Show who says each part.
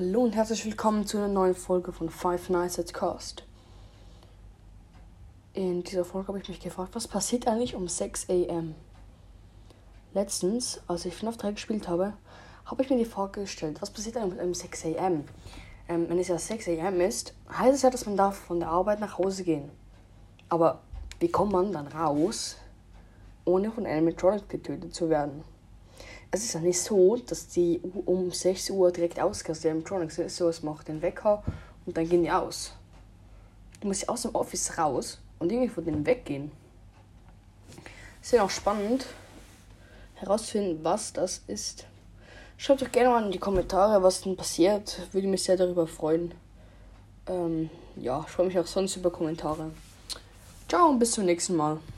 Speaker 1: Hallo und herzlich willkommen zu einer neuen Folge von Five Nights at Cast. In dieser Folge habe ich mich gefragt, was passiert eigentlich um 6 am? Letztens, als ich FNAF 3 gespielt habe, habe ich mir die Frage gestellt, was passiert eigentlich um 6 am? Ähm, wenn es ja 6 am ist, heißt es ja, dass man darf von der Arbeit nach Hause gehen. Aber wie kommt man dann raus, ohne von Animatronic getötet zu werden? Es ist ja nicht so, dass die um 6 Uhr direkt ausgehst. Der Animatronics ist so, es macht den Wecker und dann gehen die aus. Du musst ja aus dem Office raus und irgendwie von denen weggehen. Ist ja auch spannend herauszufinden, was das ist. Schreibt doch gerne mal in die Kommentare, was denn passiert. Würde mich sehr darüber freuen. Ähm, ja, ich freue mich auch sonst über Kommentare. Ciao und bis zum nächsten Mal.